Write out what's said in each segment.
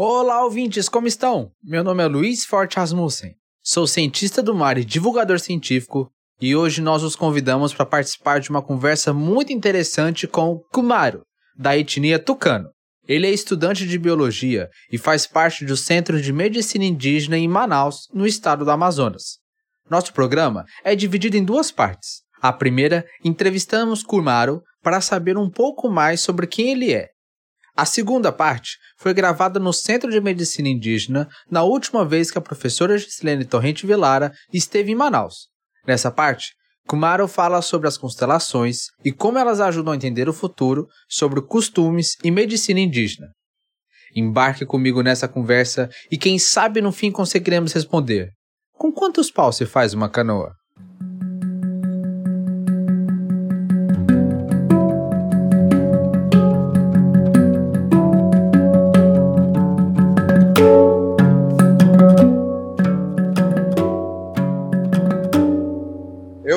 Olá, ouvintes, como estão? Meu nome é Luiz Forte Rasmussen. Sou cientista do mar e divulgador científico, e hoje nós os convidamos para participar de uma conversa muito interessante com Kumaro, da etnia Tucano. Ele é estudante de biologia e faz parte do Centro de Medicina Indígena em Manaus, no estado do Amazonas. Nosso programa é dividido em duas partes. A primeira, entrevistamos Kumaro para saber um pouco mais sobre quem ele é. A segunda parte foi gravada no Centro de Medicina Indígena na última vez que a professora Gislene Torrente Velara esteve em Manaus. Nessa parte, Kumaro fala sobre as constelações e como elas ajudam a entender o futuro sobre costumes e medicina indígena. Embarque comigo nessa conversa e quem sabe no fim conseguiremos responder: com quantos paus se faz uma canoa?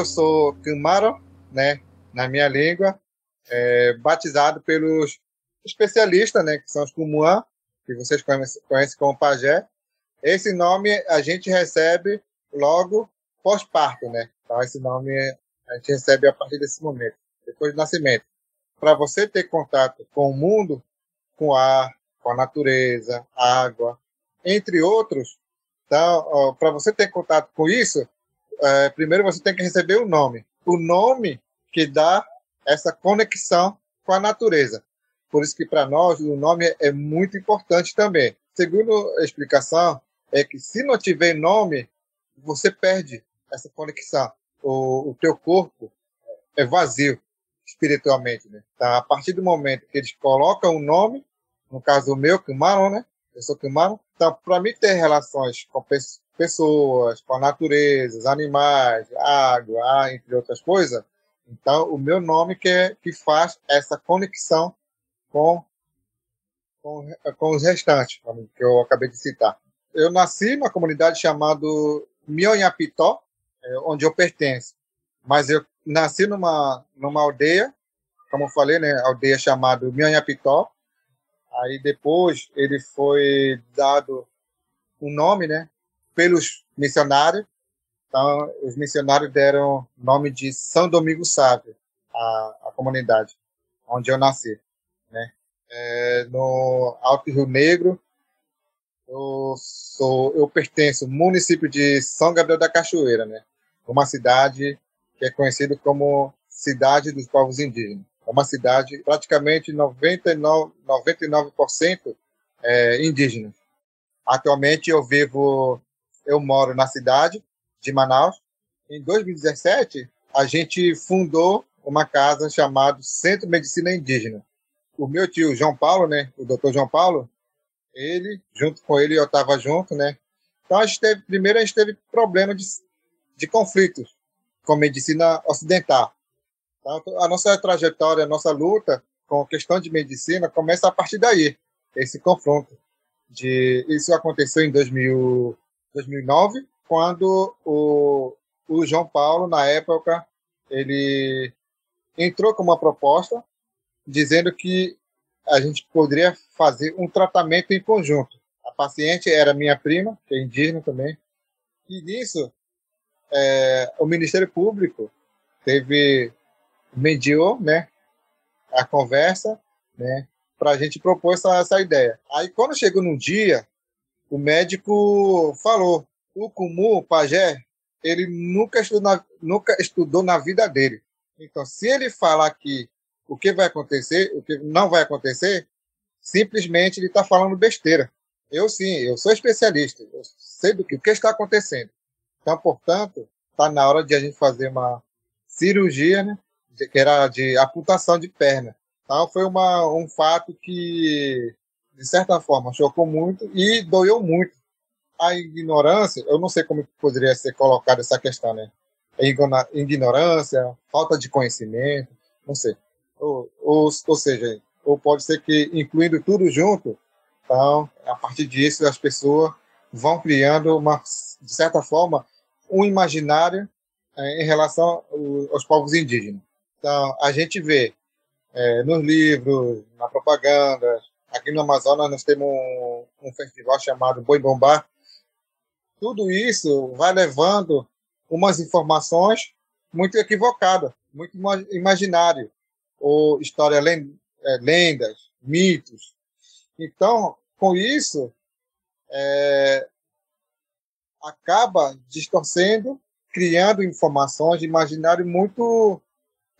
Eu sou Kumaro, né, na minha língua, é, batizado pelos especialistas, né, que são os Kumuan, que vocês conhecem, conhecem como pajé, esse nome a gente recebe logo pós-parto, né? Então, esse nome a gente recebe a partir desse momento, depois do nascimento. Para você ter contato com o mundo, com o ar, com a natureza, água, entre outros, então, para você ter contato com isso, é, primeiro você tem que receber o nome. O nome que dá essa conexão com a natureza. Por isso que para nós o nome é muito importante também. Segundo a explicação, é que se não tiver nome, você perde essa conexão. O, o teu corpo é vazio espiritualmente, né? Então, a partir do momento que eles colocam o nome, no caso o meu, Kumaron, né? Eu sou Kumaron. Então, para mim ter relações com pessoas, com a natureza, animais, água, ar, entre outras coisas, então o meu nome que, é, que faz essa conexão com, com, com os restantes, que eu acabei de citar eu nasci numa comunidade chamada Mionhapitó, é, onde eu pertenço. Mas eu nasci numa, numa aldeia, como eu falei, né, aldeia chamada Mionhapitó. Aí depois ele foi dado um nome, né, pelos missionários. Então, os missionários deram nome de São Domingo Sábio à, à comunidade onde eu nasci, né? É, no Alto Rio Negro, eu sou, eu pertenço ao município de São Gabriel da Cachoeira, né? Uma cidade que é conhecida como cidade dos povos indígenas. É uma cidade praticamente 99, 99% é, indígena. Atualmente eu vivo, eu moro na cidade de Manaus. Em 2017 a gente fundou uma casa chamada Centro Medicina Indígena. O meu tio João Paulo, né, o doutor João Paulo, ele, junto com ele, eu estava junto, né? Então, a gente teve, primeiro, a gente teve problema de, de conflitos com medicina ocidental. Então, a nossa trajetória, a nossa luta com a questão de medicina começa a partir daí, esse confronto. De, isso aconteceu em 2000, 2009, quando o, o João Paulo, na época, ele entrou com uma proposta dizendo que a gente poderia fazer um tratamento em conjunto. A paciente era minha prima, que é indígena também, e nisso é, o Ministério Público teve mediou, né, a conversa, né, para a gente propor essa, essa ideia. Aí quando chegou num dia, o médico falou, o Kumu, o pajé, ele nunca estudou, na, nunca estudou na vida dele. Então, se ele falar que o que vai acontecer, o que não vai acontecer, simplesmente ele está falando besteira. Eu sim, eu sou especialista, eu sei do que, o que está acontecendo. Então, portanto, está na hora de a gente fazer uma cirurgia, né, que era de amputação de perna. Então, foi uma, um fato que, de certa forma, chocou muito e doeu muito. A ignorância, eu não sei como poderia ser colocada essa questão, né? Ignorância, falta de conhecimento, não sei ou, ou, ou seja, ou pode ser que incluindo tudo junto, então, a partir disso, as pessoas vão criando, uma, de certa forma, um imaginário é, em relação aos povos indígenas. Então, a gente vê é, nos livros, na propaganda, aqui no Amazonas nós temos um, um festival chamado Boi Bombar. Tudo isso vai levando umas informações muito equivocadas, muito imaginário, ou história é, lendas, mitos. Então, com isso, é, acaba distorcendo, criando informações de imaginário muito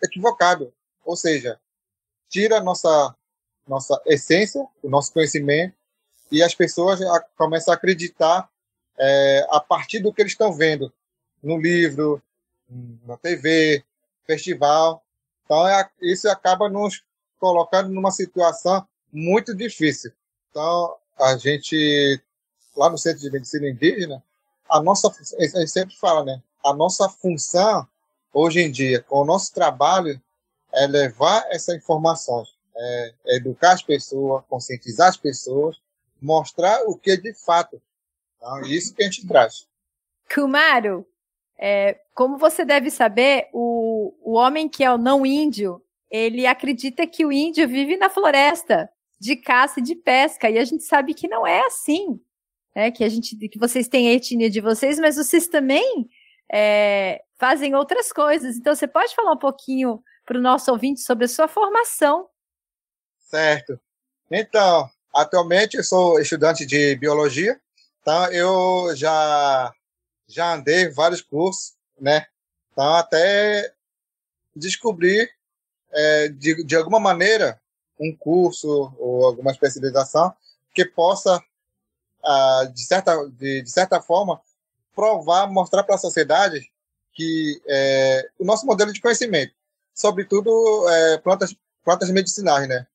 equivocado. Ou seja, tira nossa, nossa essência, o nosso conhecimento, e as pessoas começam a acreditar é, a partir do que eles estão vendo no livro, na TV, festival. Então, é, isso acaba nos colocando numa situação muito difícil. Então, a gente, lá no Centro de Medicina Indígena, a nossa, a gente sempre fala, né? A nossa função, hoje em dia, com o nosso trabalho, é levar essa informação, é, é educar as pessoas, conscientizar as pessoas, mostrar o que é de fato. Então, isso que a gente traz. Kumaro, é, como você deve saber, o, o homem que é o não índio, ele acredita que o índio vive na floresta de caça e de pesca, e a gente sabe que não é assim, né? Que a gente, que vocês têm a etnia de vocês, mas vocês também é, fazem outras coisas. Então, você pode falar um pouquinho para o nosso ouvinte sobre a sua formação? Certo. Então, atualmente eu sou estudante de biologia, então eu já já andei vários cursos, né? Então, até descobrir é, de, de alguma maneira, um curso ou alguma especialização que possa, ah, de, certa, de, de certa forma, provar, mostrar para a sociedade que é, o nosso modelo de conhecimento, sobretudo é, plantas, plantas medicinais, né?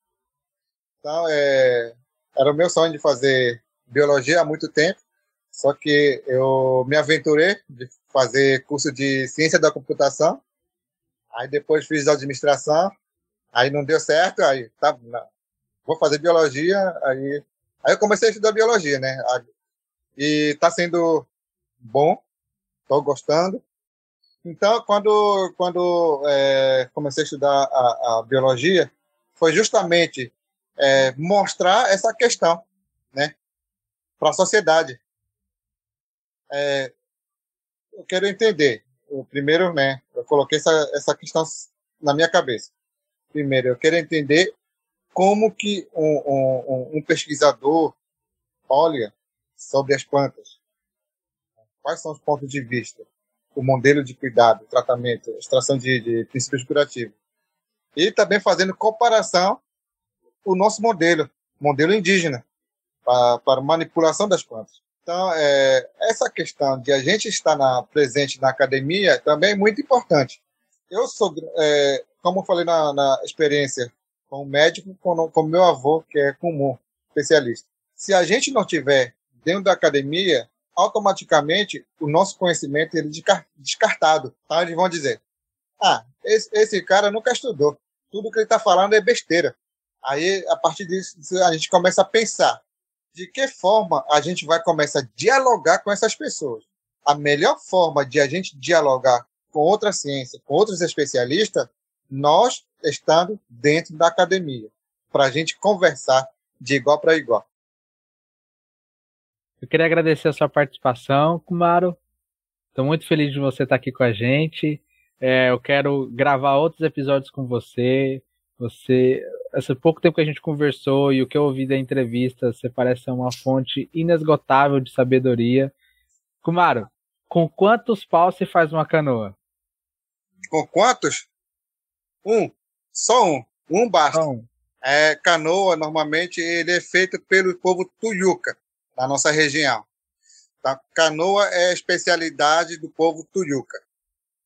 Então, é, era o meu sonho de fazer biologia há muito tempo, só que eu me aventurei de fazer curso de ciência da computação Aí depois fiz administração, aí não deu certo, aí tá, não, vou fazer biologia, aí, aí eu comecei a estudar biologia, né? E está sendo bom, estou gostando. Então, quando, quando é, comecei a estudar a, a biologia, foi justamente é, mostrar essa questão, né, para a sociedade. É, eu quero entender o primeiro, né, eu coloquei essa, essa questão na minha cabeça. Primeiro, eu quero entender como que um, um, um pesquisador olha sobre as plantas. Quais são os pontos de vista? O modelo de cuidado, tratamento, extração de, de princípios curativos. E também fazendo comparação o nosso modelo, modelo indígena, para, para manipulação das plantas. Então, é, essa questão de a gente estar na, presente na academia também é muito importante. Eu sou, é, como eu falei na, na experiência com o médico, com, com meu avô, que é comum, especialista. Se a gente não tiver dentro da academia, automaticamente o nosso conhecimento é descartado. Então, eles vão dizer: ah, esse, esse cara nunca estudou. Tudo que ele está falando é besteira. Aí, a partir disso, a gente começa a pensar de que forma a gente vai começar a dialogar com essas pessoas. A melhor forma de a gente dialogar com outra ciência, com outros especialistas, nós estando dentro da academia, para a gente conversar de igual para igual. Eu queria agradecer a sua participação, Kumaro. Estou muito feliz de você estar aqui com a gente. É, eu quero gravar outros episódios com você. Você, esse pouco tempo que a gente conversou e o que eu ouvi da entrevista, você parece ser uma fonte inesgotável de sabedoria. Kumaro, com quantos paus se faz uma canoa? Com quantos? Um. Só um. Um basta. Um. É, canoa, normalmente, ele é feito pelo povo Tuyuca, na nossa região. Tá? Canoa é a especialidade do povo Tuyuca.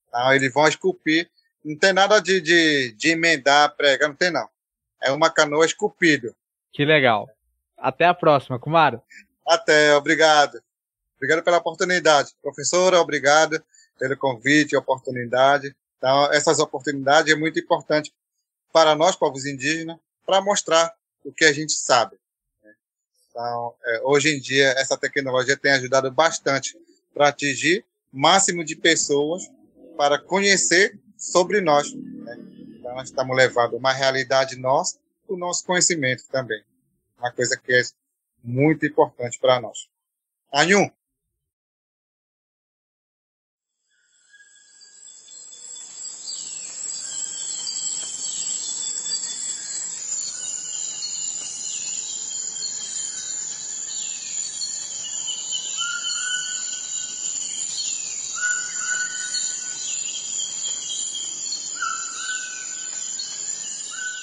Então, eles vão esculpir não tem nada de, de, de emendar, pregar, não tem não. É uma canoa esculpida. Que legal. Até a próxima, Kumaro. Até, obrigado. Obrigado pela oportunidade. Professora, obrigado pelo convite e oportunidade. Então, essas oportunidades é muito importante para nós, povos indígenas, para mostrar o que a gente sabe. Então, é, hoje em dia, essa tecnologia tem ajudado bastante para atingir máximo de pessoas para conhecer sobre nós. Né? Então, nós estamos levando uma realidade nossa, o nosso conhecimento também. Uma coisa que é muito importante para nós. Anhum,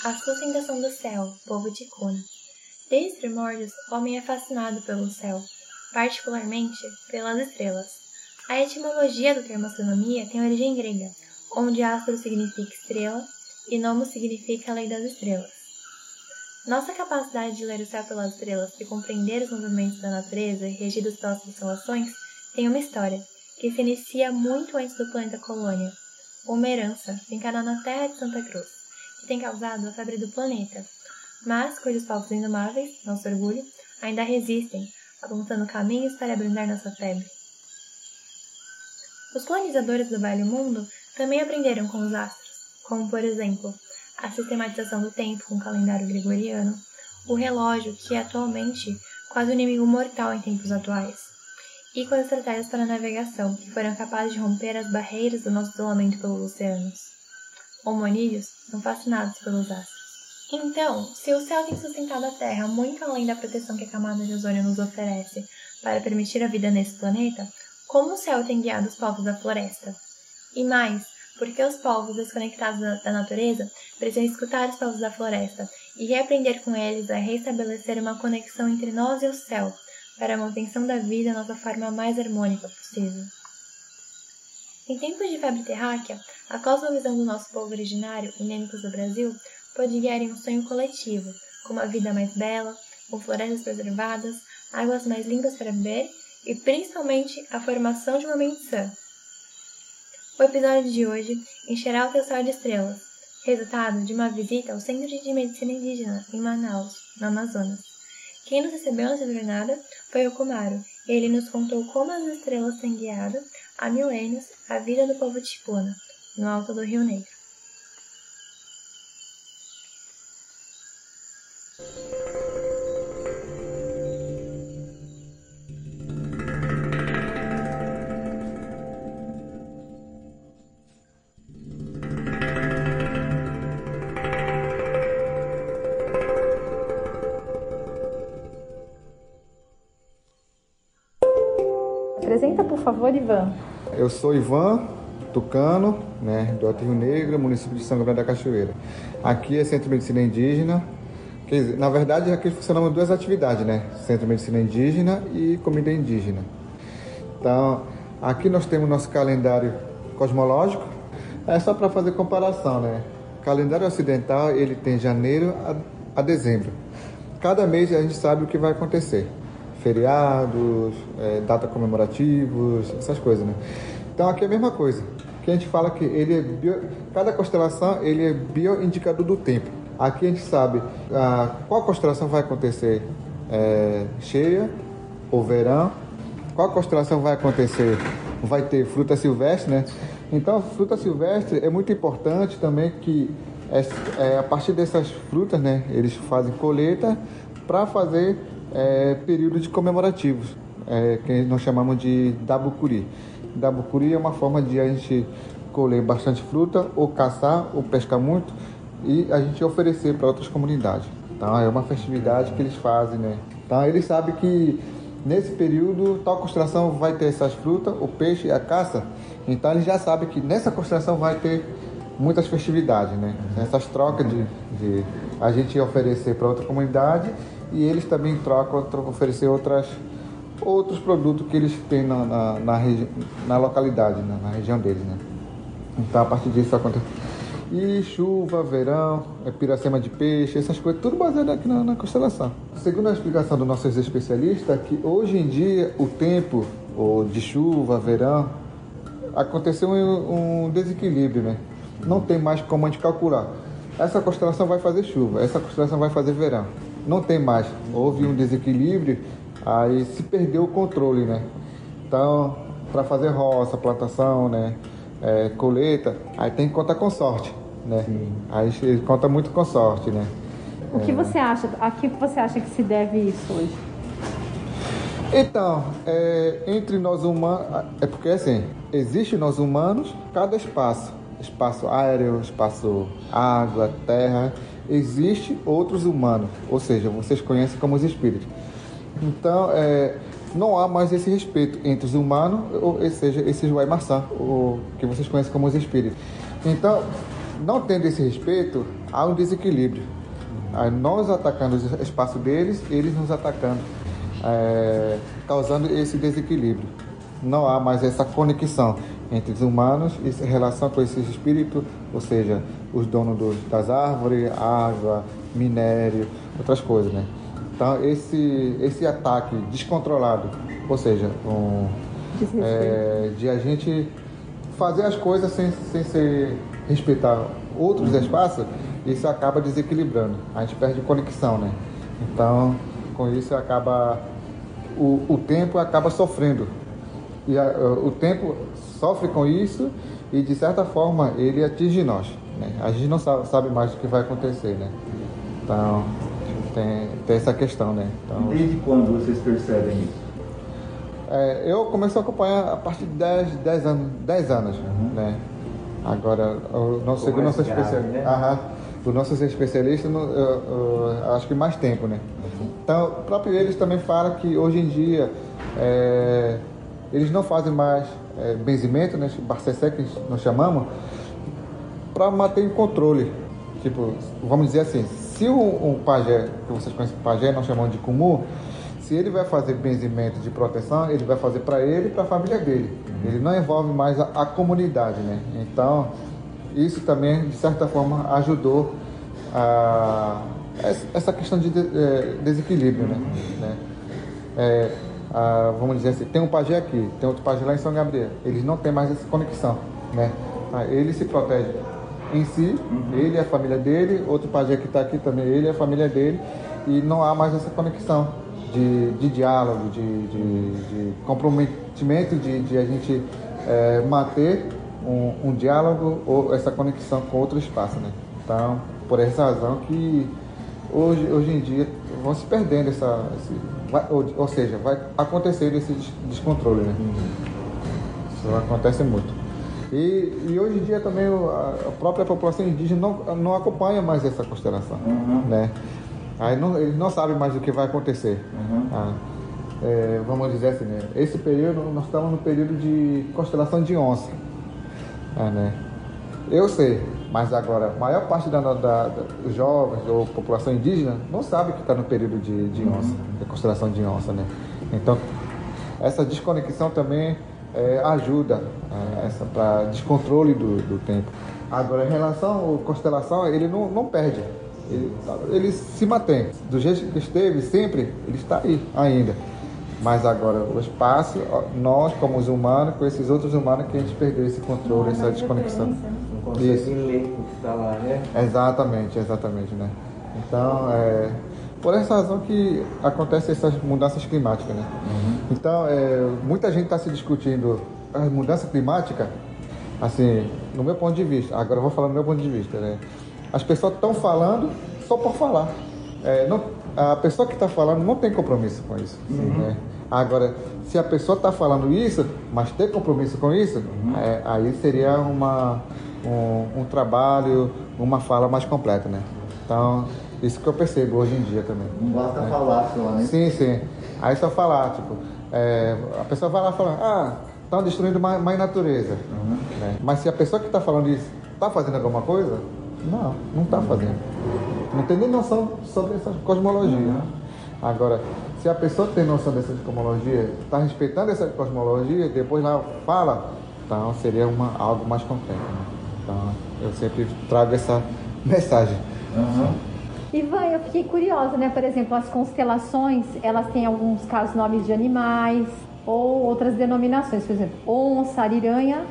A sustentação do céu, povo de Cuna. Desde os primórdios, o homem é fascinado pelo céu, particularmente pelas estrelas. A etimologia do termo astronomia tem origem grega, onde astro significa estrela e nomo significa lei das estrelas. Nossa capacidade de ler o céu pelas estrelas e compreender os movimentos da natureza regidos pelas constelações tem uma história, que se inicia muito antes do planeta Colônia, uma herança fincada na terra de Santa Cruz tem causado a febre do planeta, mas cujos povos indomáveis, nosso orgulho, ainda resistem, apontando caminhos para abrandar nossa febre. Os colonizadores do Velho Mundo também aprenderam com os astros, como, por exemplo, a sistematização do tempo com o calendário gregoriano, o relógio, que é atualmente quase o inimigo mortal em tempos atuais, e com as estratégias para navegação, que foram capazes de romper as barreiras do nosso isolamento pelos oceanos homonídeos são fascinados pelos astros. Então, se o céu tem sustentado a Terra muito além da proteção que a camada de ozônio nos oferece para permitir a vida nesse planeta, como o céu tem guiado os povos da floresta? E mais, porque os povos desconectados da natureza precisam escutar os povos da floresta e reaprender com eles a restabelecer uma conexão entre nós e o céu, para a manutenção da vida na nossa forma mais harmônica possível. Em tempos de febre terráquea, a cosmovisão do nosso povo originário, endêmicos do Brasil, pode guiar em um sonho coletivo, com uma vida mais bela, com florestas preservadas, águas mais limpas para beber e principalmente a formação de uma mente sã. O episódio de hoje encherá o teu céu de estrelas, resultado de uma visita ao Centro de Medicina Indígena em Manaus, no Amazonas. Quem nos recebeu nessa jornada foi o Kumaro, ele nos contou como as estrelas têm guiado há milênios a vida do povo tipuna, no alto do Rio Negro. Apresenta, por favor, Ivan. Eu sou Ivan, Tucano, né, do Alto Rio Negro, município de São Grande da Cachoeira. Aqui é Centro de Medicina Indígena. Dizer, na verdade, aqui funcionam duas atividades, né? Centro de Medicina Indígena e Comida Indígena. Então, aqui nós temos nosso calendário cosmológico. É só para fazer comparação, né? O calendário ocidental, ele tem janeiro a, a dezembro. Cada mês a gente sabe o que vai acontecer. Feriados, é, data comemorativos, essas coisas, né? Então aqui é a mesma coisa. Que a gente fala que ele é bio, cada constelação ele é bioindicador do tempo. Aqui a gente sabe ah, qual constelação vai acontecer é, cheia ou verão, qual constelação vai acontecer, vai ter fruta silvestre, né? Então, fruta silvestre é muito importante também que é, é, a partir dessas frutas, né, eles fazem colheita para fazer é, períodos comemorativos, é, que nós chamamos de dabucuri da bucuri é uma forma de a gente colher bastante fruta, ou caçar, ou pescar muito, e a gente oferecer para outras comunidades. Então é uma festividade que eles fazem, né? Então eles sabem que nesse período tal constelação vai ter essas frutas, o peixe e a caça. Então eles já sabem que nessa constelação vai ter muitas festividades, né? Essas trocas de, de a gente oferecer para outra comunidade e eles também trocam, oferecer outras outros produtos que eles têm na, na, na, na localidade, né? na região deles. Né? Então, a partir disso acontece. E chuva, verão, é piracema de peixe, essas coisas, tudo baseado aqui na, na constelação. Segundo a explicação dos nossos especialistas, que hoje em dia o tempo ou de chuva, verão, aconteceu um, um desequilíbrio, né? Não tem mais como a gente calcular. Essa constelação vai fazer chuva, essa constelação vai fazer verão. Não tem mais. Houve um desequilíbrio aí se perdeu o controle, né? Então, para fazer roça, plantação, né? É, colheita, aí tem que contar com sorte, né? Sim. Aí conta muito com sorte, né? O que é. você acha? A que você acha que se deve isso hoje? Então, é, entre nós humanos, é porque assim, existe nós humanos, cada espaço, espaço aéreo, espaço água, terra, existe outros humanos, ou seja, vocês conhecem como os espíritos. Então, é, não há mais esse respeito entre os humanos, ou seja, esses Waimaçã, o que vocês conhecem como os espíritos. Então, não tendo esse respeito, há um desequilíbrio. Aí nós atacando o espaço deles, eles nos atacando, é, causando esse desequilíbrio. Não há mais essa conexão entre os humanos e relação com esses espíritos, ou seja, os donos dos, das árvores, água, minério, outras coisas, né? Então esse esse ataque descontrolado, ou seja, um, é, de a gente fazer as coisas sem, sem ser respeitar outros espaços, isso acaba desequilibrando. A gente perde conexão, né? Então, com isso acaba o, o tempo acaba sofrendo. E a, o tempo sofre com isso e de certa forma ele atinge nós. Né? A gente não sabe, sabe, mais o que vai acontecer, né? Então tem, tem essa questão, né? Então, Desde quando vocês percebem isso? É, eu comecei a acompanhar a partir de 10, 10 anos, 10 anos uhum. né? Agora, o nosso segundo nosso especialista, né? o nosso especialista, eu, eu, eu, acho que mais tempo, né? Uhum. Então, próprio eles também falam que hoje em dia é, eles não fazem mais é, benzimento, né? Barcessé que nós chamamos, para manter em controle. Tipo, vamos dizer assim, se um, um pajé, que vocês conhecem pajé, nós chamamos de cumu, se ele vai fazer benzimento de proteção, ele vai fazer para ele e para a família dele. Uhum. Ele não envolve mais a, a, comunidade, né? Então, isso também, de certa forma, ajudou a, essa questão de, de é, desequilíbrio, né? Né? É, a, vamos dizer assim, tem um pajé aqui, tem outro pajé lá em São Gabriel. Eles não têm mais essa conexão, né? Ele se protege em si, uhum. ele e a família dele, outro pajé que está aqui também, ele e a família dele, e não há mais essa conexão de, de diálogo, de, de, de comprometimento, de, de, a gente é, manter um, um, diálogo ou essa conexão com outro espaço. Né? Então, por essa razão que hoje, hoje em dia vão se perdendo essa. Esse, vai, ou, ou, seja, vai acontecer esse descontrole. Né? Isso acontece muito. E, e, hoje em dia também a própria população indígena não, não acompanha mais essa constelação. Uhum. Né? Aí não, eles não sabem mais o que vai acontecer. Uhum. Ah, é, vamos dizer assim, né? esse período, nós estamos no período de constelação de onça. É, né? Eu sei, mas agora, a maior parte da, da, da, dos jovens ou população indígena não sabe que está no período de, de uhum. onça, de constelação de onça, né? Então, essa desconexão também é, ajuda é, para descontrole do, do tempo. Agora, em relação à constelação, ele não, não perde. Ele, ele se mantém. Do jeito que esteve sempre, ele está aí ainda. Mas agora, o espaço, nós como os humanos, com esses outros humanos, que a gente perdeu esse controle, essa desconexão. Isso. ler o que está lá, né? Exatamente, exatamente, né? Então, é, por essa razão que acontecem essas mudanças climáticas, né? Uhum. Então, é, muita gente está se discutindo a mudança climática, assim, no meu ponto de vista. Agora eu vou falar no meu ponto de vista, né? As pessoas estão falando só por falar. É, não, a pessoa que está falando não tem compromisso com isso. Assim, uhum. né? Agora, se a pessoa está falando isso, mas tem compromisso com isso, uhum. é, aí seria uma, um, um, trabalho, uma fala mais completa, né? Então, isso que eu percebo hoje em dia também. Não basta né? falar só, né? Sim, sim. Aí só falar, tipo, é, a pessoa vai lá falar, ah, estão destruindo mais, mais natureza. Uhum. Né? Mas se a pessoa que está falando isso está fazendo alguma coisa, não, não está fazendo. Não tem nem noção sobre essa cosmologia. Uhum. Agora, se a pessoa tem noção dessa cosmologia, está respeitando essa cosmologia, depois lá fala, então seria uma, algo mais concreto. Né? Então, eu sempre trago essa mensagem. Uhum. Ivan, eu fiquei curiosa, né? Por exemplo, as constelações, elas têm alguns casos nomes de animais ou outras denominações. Por exemplo, onça, ariranha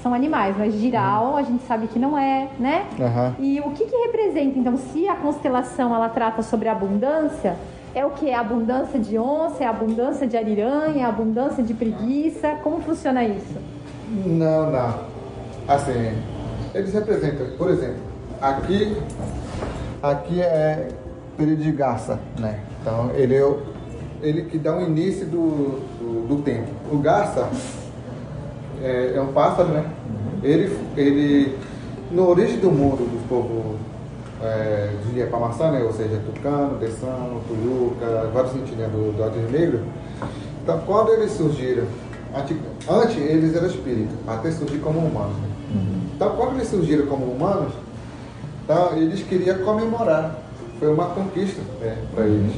são animais, mas giral uhum. a gente sabe que não é, né? Uhum. E o que, que representa, então, se a constelação ela trata sobre abundância, é o que? É abundância de onça, é abundância de ariranha, é abundância de preguiça? Como funciona isso? Não, não. Assim, eles representam, por exemplo, aqui, aqui é período de garça, né? Então ele é o, ele que dá o início do, do, do tempo. O garça é, é um pássaro, né? Ele, ele, no origem do mundo dos povos é, de Iapamaçã, né? ou seja, Tucano, Dessano, Tuyuca, vários etnias do, do Rio Negro. Então, quando eles surgiram, antes, antes eles eram espíritos, até surgir como humanos. né? Então, quando eles surgiram como humanos, então, eles queriam comemorar. Foi uma conquista né, para eles.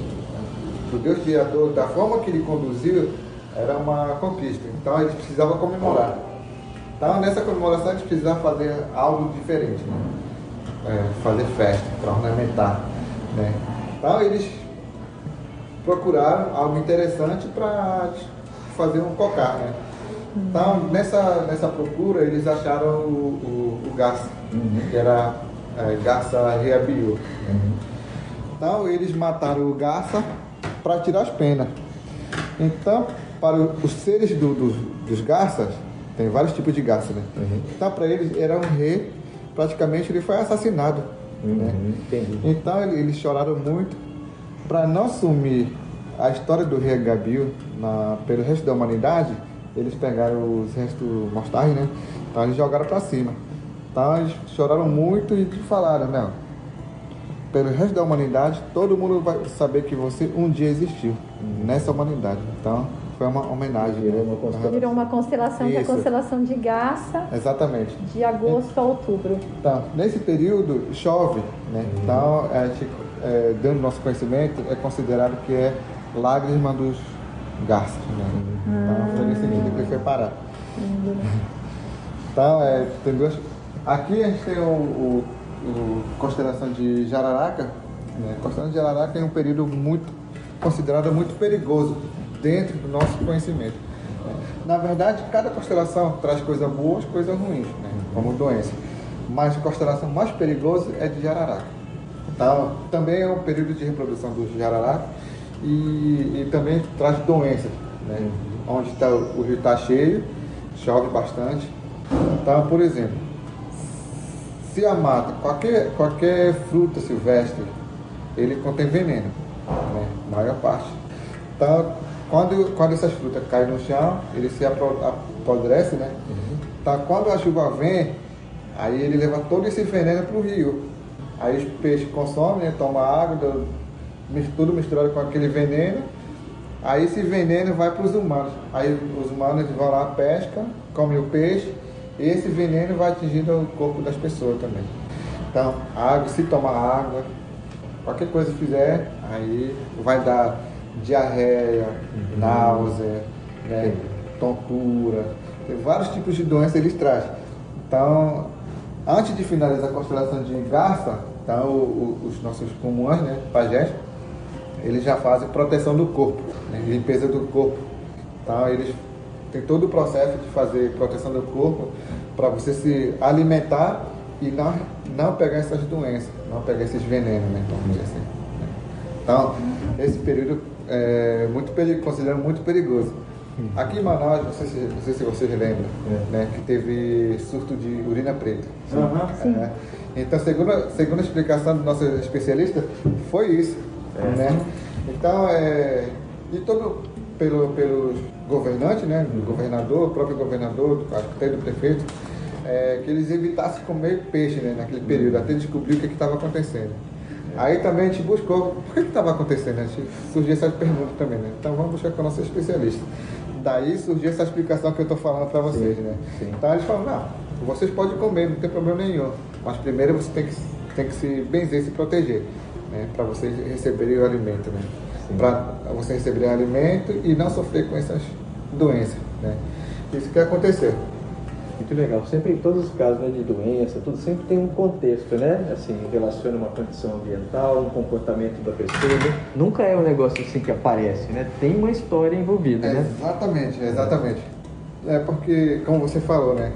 O Deus Criador, da forma que ele conduziu, era uma conquista. Então, eles precisavam comemorar. Então, nessa comemoração, eles precisavam fazer algo diferente. Né? É, fazer festa, para ornamentar. Né? Então, eles procuraram algo interessante para fazer um cocar. Né? Então, nessa, nessa procura, eles acharam o, o, o garça, que era é, garça reabiu. Então, eles mataram o garça para tirar as penas. Então, para os seres do- do- dos garças, tem vários tipos de garça, né? Então, para eles, era um rei, praticamente ele foi assassinado. Né? Entendi. Então ele- eles choraram muito para não sumir a história do rei Gabil na, pelo resto da humanidade. Eles pegaram os restos mortais, né? Então eles jogaram para cima. Então eles choraram muito e falaram, não. Pelo resto da humanidade, todo mundo vai saber que você um dia existiu nessa humanidade. Então foi uma homenagem. Virou né? uma constelação. Virou uma constelação que é a constelação de Garça, Exatamente. de agosto a outubro. Então, nesse período chove, né? Então, a gente, é, dentro do nosso conhecimento, é considerado que é lágrima dos garças, né? Foi nesse sentido que foi parar. Então, é, tem duas... Aqui a gente tem o, o- o constelação de Jararaca. Né? A constelação de Jararaca é um período muito considerado muito perigoso dentro do nosso conhecimento. né? Na verdade, cada constelação traz coisas boas, coisas ruins, né? como doença. Mas a constelação mais perigosa é de Jararaca. Então, também é um período de reprodução do Jararaca e, e também traz doenças, né? Onde tá, o rio está cheio, chove bastante. Então, por exemplo, se a mata, qualquer, qualquer fruta silvestre, ele contém veneno, né? A maior parte. Então, quando, quando essas frutas caem no chão, ele se apodrece, né? Então, quando a chuva vem, aí ele leva todo esse veneno para o rio. Aí os peixes consomem, né? Toma água, do- tudo misturado com aquele veneno. Aí esse veneno vai para os humanos. Aí os humanos vão lá, pescam, comem o peixe, e esse veneno vai atingindo o corpo das pessoas também. Então, água, se tomar água, qualquer coisa que fizer, aí vai dar diarreia, náusea, né, tontura, tem vários tipos de doenças eles trazem. Então, antes de finalizar a constelação de garça, então, os nossos comuns, né, pajés, eles já fazem proteção do corpo, né, limpeza do corpo. Então, eles têm todo o processo de fazer proteção do corpo para você se alimentar e não, não pegar essas doenças, não pegar esses venenos, né, vamos dizer assim. né. Então, esse período é muito peri- considerado muito perigoso. Aqui em Manaus, não sei se, não sei se vocês lembram, né, que teve surto de urina preta. É. Então, segundo, segundo a explicação do nosso especialista, foi isso. Né? Então, é, e todo pelo, pelos governantes, né, do governador, o próprio governador, acho que até do prefeito, é, que eles evitassem comer peixe né, naquele período, até descobrir o que estava acontecendo. Aí também a gente buscou o que estava acontecendo, a gente surgiu essa pergunta também, né? Então vamos buscar com o nosso especialista. Daí surgiu essa explicação que eu estou falando para vocês, né? Então eles falaram, não, vocês podem comer, não tem problema nenhum. Mas primeiro você tem que, tem que se benzer, se proteger, né? Para vocês receberem o alimento, né? Para você receber o alimento e não sofrer com essas doenças, né? Isso que aconteceu. Muito legal. Sempre em todos os casos né, de doença, tudo sempre tem um contexto, né? Assim, relaciona uma condição ambiental, um comportamento da pessoa. né? Nunca é um negócio assim que aparece, né? Tem uma história envolvida, né? Exatamente, exatamente. É porque, como você falou, né?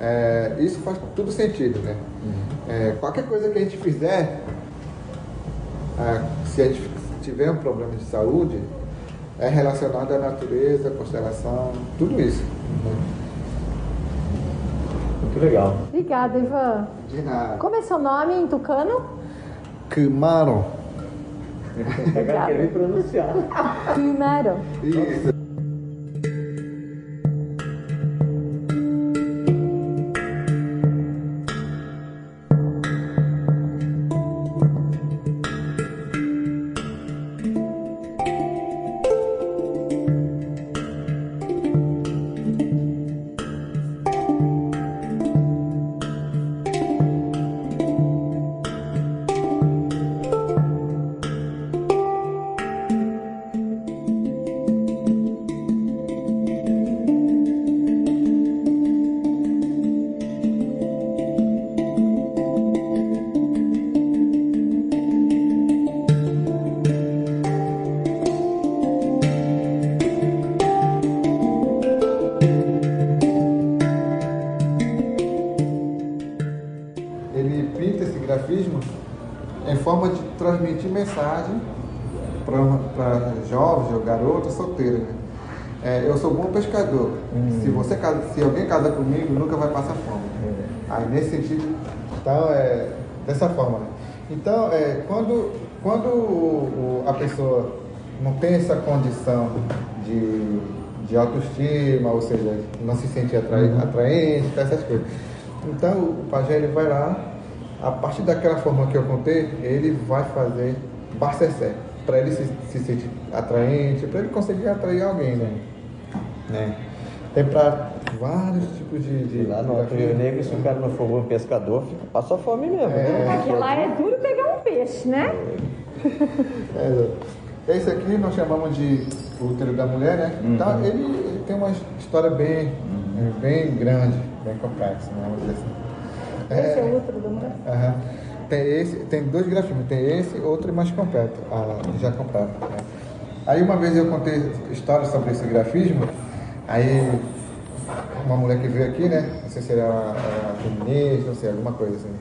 é, isso faz tudo sentido, né? É, qualquer coisa que a gente fizer, é, se a gente tiver um problema de saúde, é relacionado à natureza, à constelação, tudo isso. Muito legal. Obrigada, Ivan. De nada. Como é seu nome em tucano? Kumaro. Agora quero me pronunciar. Primeiro. Isso. Mensagem para jovens ou garotas solteiras. Né? É, eu sou bom pescador. Se você casa, se alguém casa comigo, nunca vai passar fome. Aí nesse sentido, então é dessa forma. Né? Então, é, quando, quando o- o- a pessoa não tem essa condição de, de autoestima, ou seja, não se sente atrai, atraente, tá, essas coisas. Então o pajé ele vai lá, a partir daquela forma que eu contei, ele vai fazer barcecé, para ele se, se sentir atraente, para ele conseguir atrair alguém, né? né? Tem para vários tipos de. de lá no Alto Rio Negro, se o cara não for bom pescador, fica, passa fome mesmo. né? Porque lá é duro pegar um peixe, né? É, esse aqui nós chamamos de útero da mulher, né? Então, ele, ele tem uma história bem, bem grande, bem complexa, né? Vamos dizer assim. Esse é o útero da mulher. Aham. Tem esse, tem dois grafismos, tem esse, outro mais completo, ah, já comprado. né? Aí uma vez eu contei história sobre esse grafismo, aí uma mulher que veio aqui, né? Não sei se era, feminista, não sei, alguma coisa assim.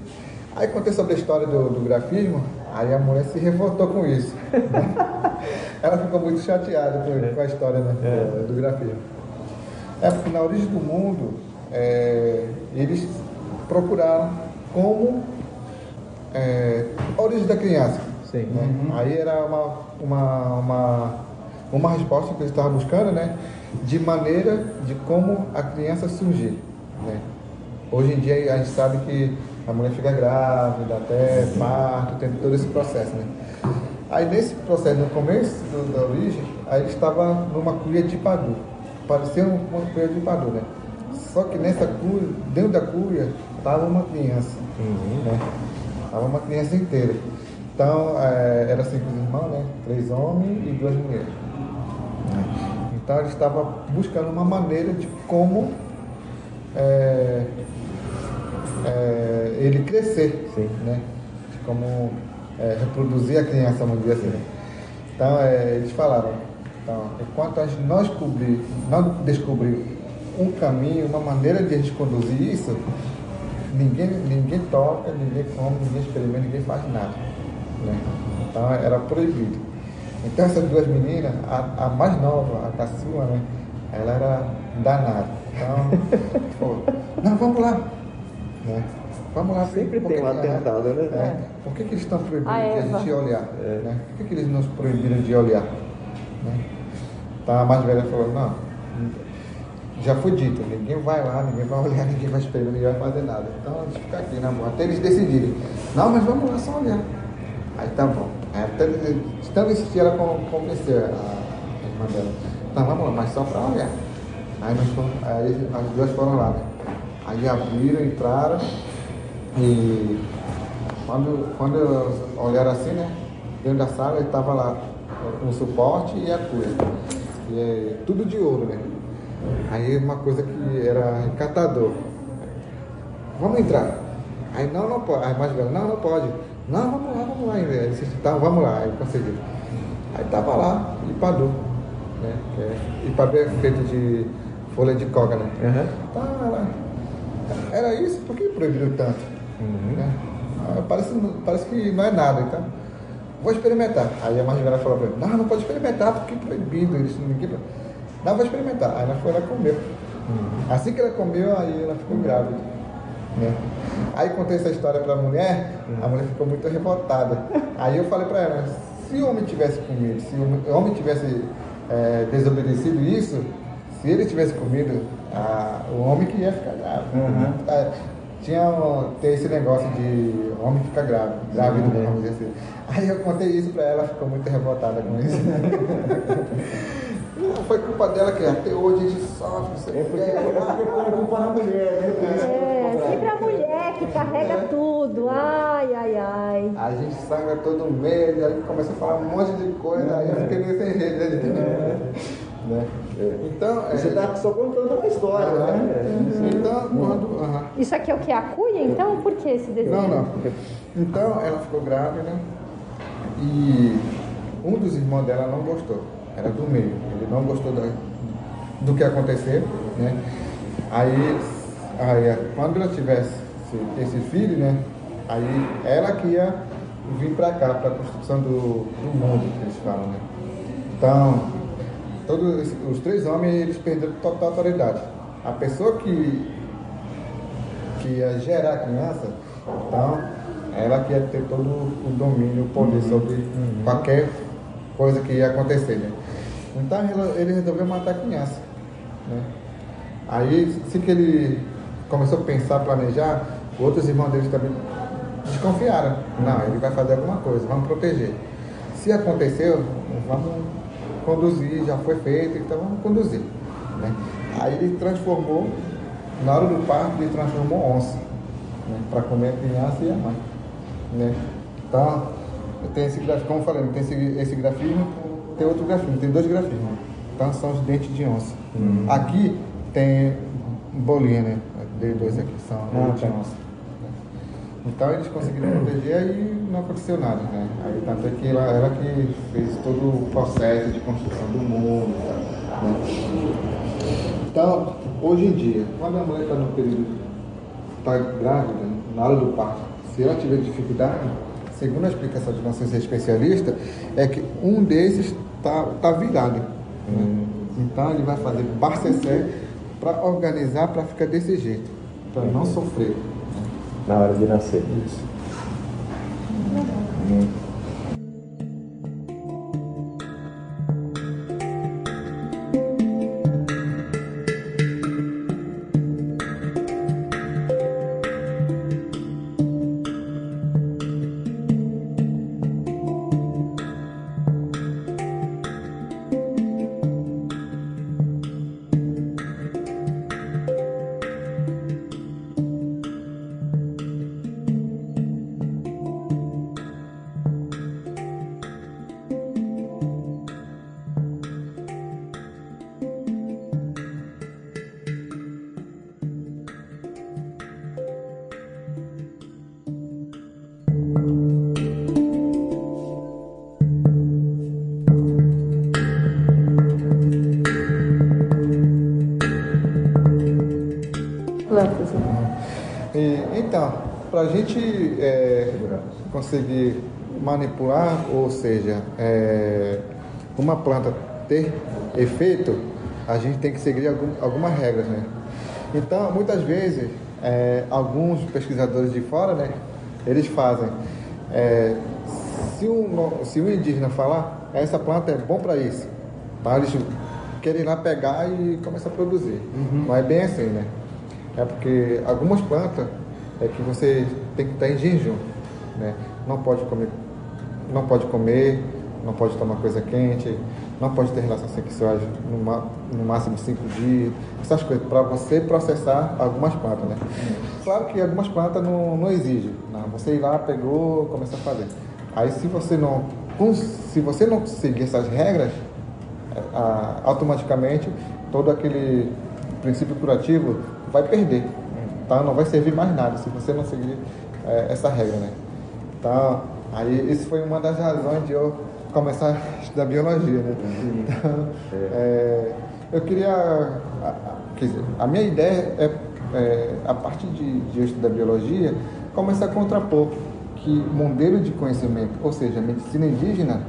Aí contei sobre a história do, do grafismo, aí a mulher se revoltou com isso. Ela ficou muito chateada com, com a história né, do, do grafismo. É porque na origem do mundo, é, eles procuraram como é, origem da criança. Sim. né? Aí era uma, uma, uma, uma resposta que eles estavam buscando, né? De maneira de como a criança surgir. Né? Hoje em dia a gente sabe que a mulher fica grávida, até parto, tem todo esse processo, né? Aí nesse processo, no começo do- da origem, aí ele estava numa cuia de padu. Parecia um- uma cuia de padu, né? Só que nessa cuia, dentro da cuia, estava uma criança, né? Estava uma criança inteira. Então, é, era cinco irmãos, né? Três homens e duas mulheres. Então, ele estava buscando uma maneira de como é, é, ele crescer, Sim. né? De como é, reproduzir a criança, vamos dizer assim. Então, eles falaram, então, enquanto não descobrir, não descobrir um caminho, uma maneira de a gente conduzir isso, ninguém, ninguém toca, ninguém come, ninguém experimenta, ninguém faz nada. Né? Então, era proibido. Então, essas duas meninas, a, a mais nova, a caçula, né? Ela era danada. Então, pô, não, vamos lá. Né? Vamos lá. Sempre tem que um que- atentado, né? é. Por que, que eles estão proibindo A de a gente olhar? Né? Por que, que eles nos proibiram de olhar? Né? Então a mais velha falou, não, já foi dito, ninguém vai lá, ninguém vai olhar, ninguém vai experimentar, ninguém vai fazer nada. Então a gente fica aqui na boa, até eles decidirem. Não, mas vamos lá só olhar. Aí tá bom. Aí até tanto insistir, ela a, irmã dela. Não, vamos lá, mas só pra olhar. Aí, nós aí as duas foram lá, né? Aí abriram, entraram e quando, quando olharam assim, né? Dentro da sala estava lá com o suporte e a cuia. E é tudo de ouro, né? Aí uma coisa que era encantador. Vamos entrar. Aí não, não pode. Aí mais velho, não, não pode. Não, vamos lá, vamos lá. Disse, tá, vamos lá. Aí conseguiu. Aí tava lá, Ipadu. Né? É, Ipadu é feito de folha de coca, né? Aham. Tá lá. Era isso? Por que proibiram tanto? Né? Ah, Parece, parece que não é nada, então. Vou experimentar. Aí a mais velha falou pra ele, não, não pode experimentar porque é proibido. Isso, ninguém... Não, vou experimentar. Aí ela foi lá comeu. Assim que ela comeu, aí ela ficou grávida. Né? Aí contei essa história pra mulher, a mulher ficou muito revoltada. Aí eu falei pra ela, se o homem tivesse comido, se o homem tivesse é, desobedecido isso, se ele tivesse comido, a, o homem que ia ficar grávida. Uhum. É, tinha tem esse negócio de homem ficar grávido, grávido, Sim, é. vamos dizer assim. Aí eu contei isso pra ela, ela ficou muito revoltada com isso. Não, foi culpa dela que até hoje a gente sofre. não sei É porque, é porque põe a culpa na mulher, né? É, ficou sempre a mulher que carrega tudo. Ai, ai, ai. A gente sangra todo mês, aí começa a falar um monte de coisa, aí eu fiquei meio sem jeito, né? de- né? Então, é, Você tá só contando uma história, né? então quando. aham. Isso aqui é o que? A cuia? Então, por que esse desenho? Não, não. Então ela ficou grávida e um dos irmãos dela não gostou. Era do meio. Ele não gostou da- do que aconteceu, né? Aí, aí quando ela tivesse esse, filho, né? Aí ela que ia vir para cá, para a construção do, do mundo, que eles falam, né? Então, todos os três homens, eles perderam total autoridade. A pessoa que que ia gerar a criança, então ela que ia ter todo o domínio, o poder sobre qualquer coisa que ia acontecer. Né? Então ele- ele resolveu matar a criança. Né? Aí, assim que ele começou a pensar, planejar, outros irmãos dele também desconfiaram. Não, ele vai fazer alguma coisa, vamos proteger. Se aconteceu, vamos conduzir, já foi feito, então vamos conduzir. Né? Aí ele transformou, na hora do parto, ele transformou onça, né? para comer a criança e a mãe. Né? Então, tem esse como eu falei, tem esse, esse grafismo, tem outro grafismo, tem dois grafismos. Então são os dentes de onça. Aqui tem bolinha, né? Dei dois aqui, são Ah, dentes tá. de onça. Então eles conseguiram proteger e não aconteceu nada, né? Aí tanto é que ela, ela que fez todo o processo de construção do mundo. Né? Então, hoje em dia, quando a mulher está no período, está grávida, na hora do parto, se ela tiver dificuldade, segundo a explicação de nossos especialistas, é que um desses está tá virado. né? Então ele vai fazer barcecé para organizar para ficar desse jeito, para não sofrer. Na hora de nascer. Isso. Plantas. Para a gente é, conseguir manipular, ou seja, é, uma planta ter efeito, a gente tem que seguir algum, algumas regras, né? Então, muitas vezes, é, alguns pesquisadores de fora, né, eles fazem, é, se, um, se um indígena falar, essa planta é bom para isso, tá? eles querem lá pegar e começar a produzir. Não é bem assim, né? É porque algumas plantas é que você tem que estar em jejum, né? Não pode comer, não pode comer, não pode tomar coisa quente, não pode ter relações sexuais no, no máximo cinco dias, essas coisas para você processar algumas plantas, né? Claro que algumas plantas não, não exigem, não. Você ir lá, pegou, começa a fazer. Aí se você não, se você não seguir essas regras, a- automaticamente todo aquele princípio curativo vai perder. Tá? Não vai servir mais nada se você não seguir eh, essa regra. Né? Então, aí isso foi uma das razões de eu começar a estudar biologia. Né? Então, eh, eu queria. Quer dizer, a minha ideia é, é, a partir de, de eu estudar biologia, começar a contrapor que modelo de conhecimento, ou seja, medicina indígena,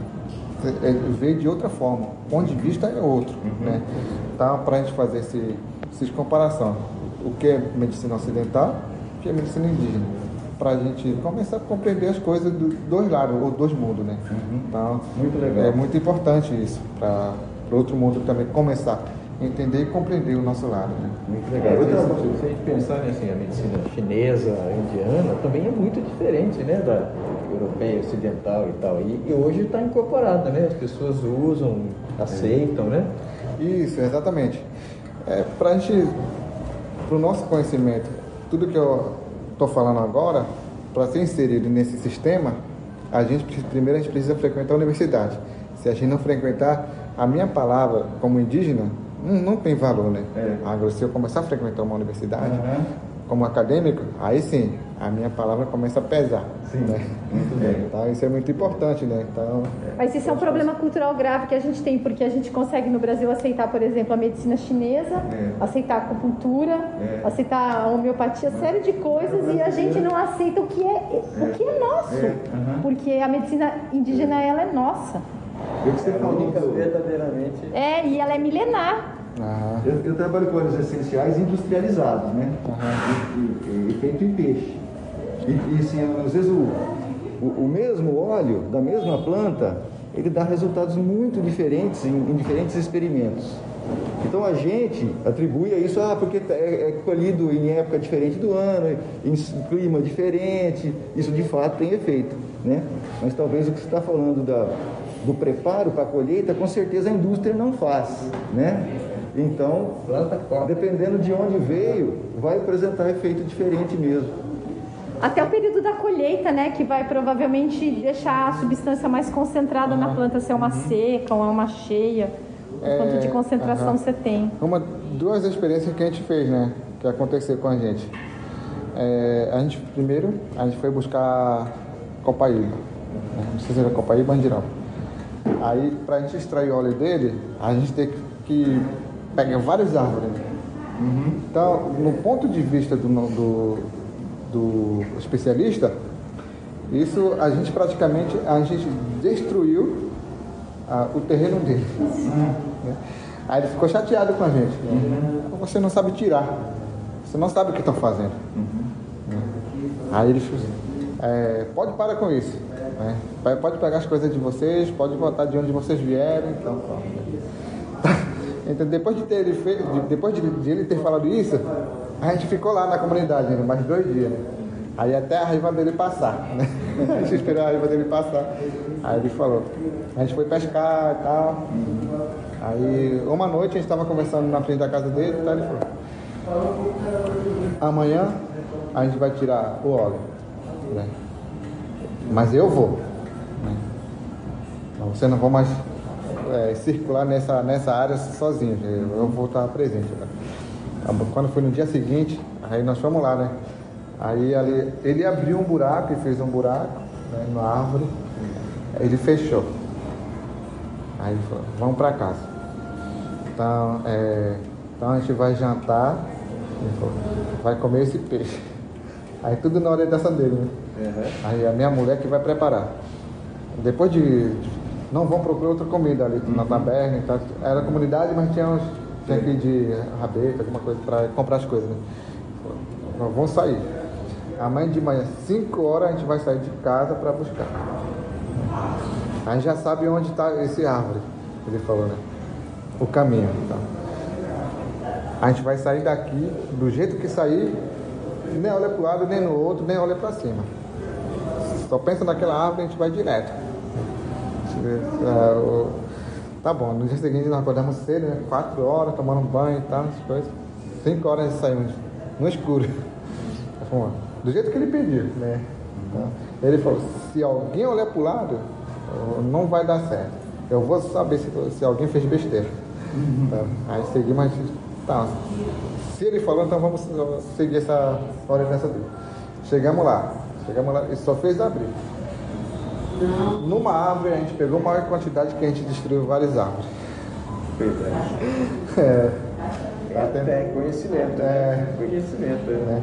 é, veio de outra forma. O ponto de vista é outro. Né? Então, para a gente fazer esse, essas comparação, o que é medicina ocidental, o que é medicina indígena. para a gente começar a compreender as coisas dos dois lados, ou dois mundos, né? Uhum. Então, Muito legal. é muito importante isso, para o outro mundo também começar a entender e compreender o nosso lado, né? Muito legal. Outra coisa, se a gente pensar né, assim, a medicina chinesa, indiana, também é muito diferente né, da europeia, ocidental e tal. E, e hoje está incorporada, né? As pessoas usam, aceitam, né? Isso, exatamente. É, para a gente, para o nosso conhecimento, tudo que eu estou falando agora, para ser inserido nesse sistema, a gente primeiro a gente precisa frequentar a universidade. Se a gente não frequentar, a minha palavra como indígena não, não tem valor, né? É. Agora, se eu começar a frequentar uma universidade, Aham. como acadêmico, aí sim, a minha palavra começa a pesar. Sim, né? muito bem. Então, isso é muito importante, né? Então, Mas isso é um problema cultural grave que a gente tem, porque a gente consegue no Brasil aceitar, por exemplo, a medicina chinesa, É. aceitar a acupuntura, É. aceitar a homeopatia, série de coisas, e a gente não aceita o que é, o que é nosso. É. Aham. Porque a medicina indígena, ela é nossa. Eu que você falou única do- verdadeiramente. É, e ela é milenar. ah, Eu, eu trabalho com óleos essenciais industrializados, né? E, e- e feito em peixe. E, e assim, às vezes o, o, o mesmo óleo da mesma planta, ele dá resultados muito diferentes em, em diferentes experimentos. Então a gente atribui a isso, ah, porque é, é colhido em época diferente do ano, em clima diferente, isso de fato tem efeito, né? Mas talvez o que você está falando da, do preparo para a colheita, com certeza a indústria não faz, né? Então, dependendo de onde veio, vai apresentar efeito diferente mesmo. Até o período da colheita, né? Que vai provavelmente deixar a substância mais concentrada na planta, se é uma seca ou é uma cheia. O É, quanto de concentração aham. você tem. Uma, duas experiências que a gente fez, né? Que aconteceu com a gente. É, a gente, primeiro, a gente foi buscar Copaíba. né? Não sei se era Copaíba ou Andirão. Aí, pra gente extrair o óleo dele, a gente tem que- pegar várias árvores. Então, no ponto de vista do, do, do especialista, isso a gente praticamente a gente destruiu ah, o terreno dele. né? Aí ele ficou chateado com a gente. né? Você não sabe tirar. Você não sabe o que estão fazendo. Né? Aí ele disse, é, pode parar com isso. né? Pode pegar as coisas de vocês, pode voltar de onde vocês vieram. Então. Então, depois de, ter ele fe- de- depois de, de ele ter falado isso, a gente ficou lá na comunidade, né, mais dois dias. Aí até a raiva dele passar. Né? A gente esperou a raiva dele passar. Aí ele falou. A gente foi pescar e tal. Aí uma noite a gente estava conversando na frente da casa dele e tal, ele falou. Amanhã a gente vai tirar o óleo. né? Mas eu vou. né? Você não vai mais é, circular nessa, nessa área sozinho. Eu vou estar presente. né? Quando foi no dia seguinte, aí nós fomos lá, né? Aí ali, ele abriu um buraco e fez um buraco né, na árvore. Ele fechou. Aí ele falou, vamos para casa. Então, é, então a gente vai jantar, ele falou, vai comer esse peixe. Aí tudo na orientação dele, né? Aí a minha mulher que vai preparar. Depois de. Não vão procurar outra comida ali na taberna e tal. Era comunidade, mas tinha, uns, tinha que ir de rabeta, alguma coisa para comprar as coisas, né? Nós vamos sair. Amanhã de manhã, 5 horas, a gente vai sair de casa para buscar. A gente já sabe onde está esse árvore, ele falou, né? O caminho. Então. A gente vai sair daqui, do jeito que sair, nem olha para o lado, nem no outro, nem olha para cima. Só pensa naquela árvore a gente vai direto. Tá bom, no dia seguinte nós acordamos cedo, né? Quatro horas, tomando banho e tal, essas coisas. Cinco horas saímos no escuro. Fomos, Do jeito que ele pediu, né? Então, ele falou, se alguém olhar pro lado, não vai dar certo. Eu vou saber se, se alguém fez besteira. Então, aí seguimos, gente, tá. Se ele falou, então vamos seguir essa orientação dele. Chegamos lá, chegamos lá, ele só fez abrir. Numa árvore a gente pegou maior quantidade que a gente destruiu várias árvores. É. Tá tendo- É conhecimento. É. Conhecimento. né?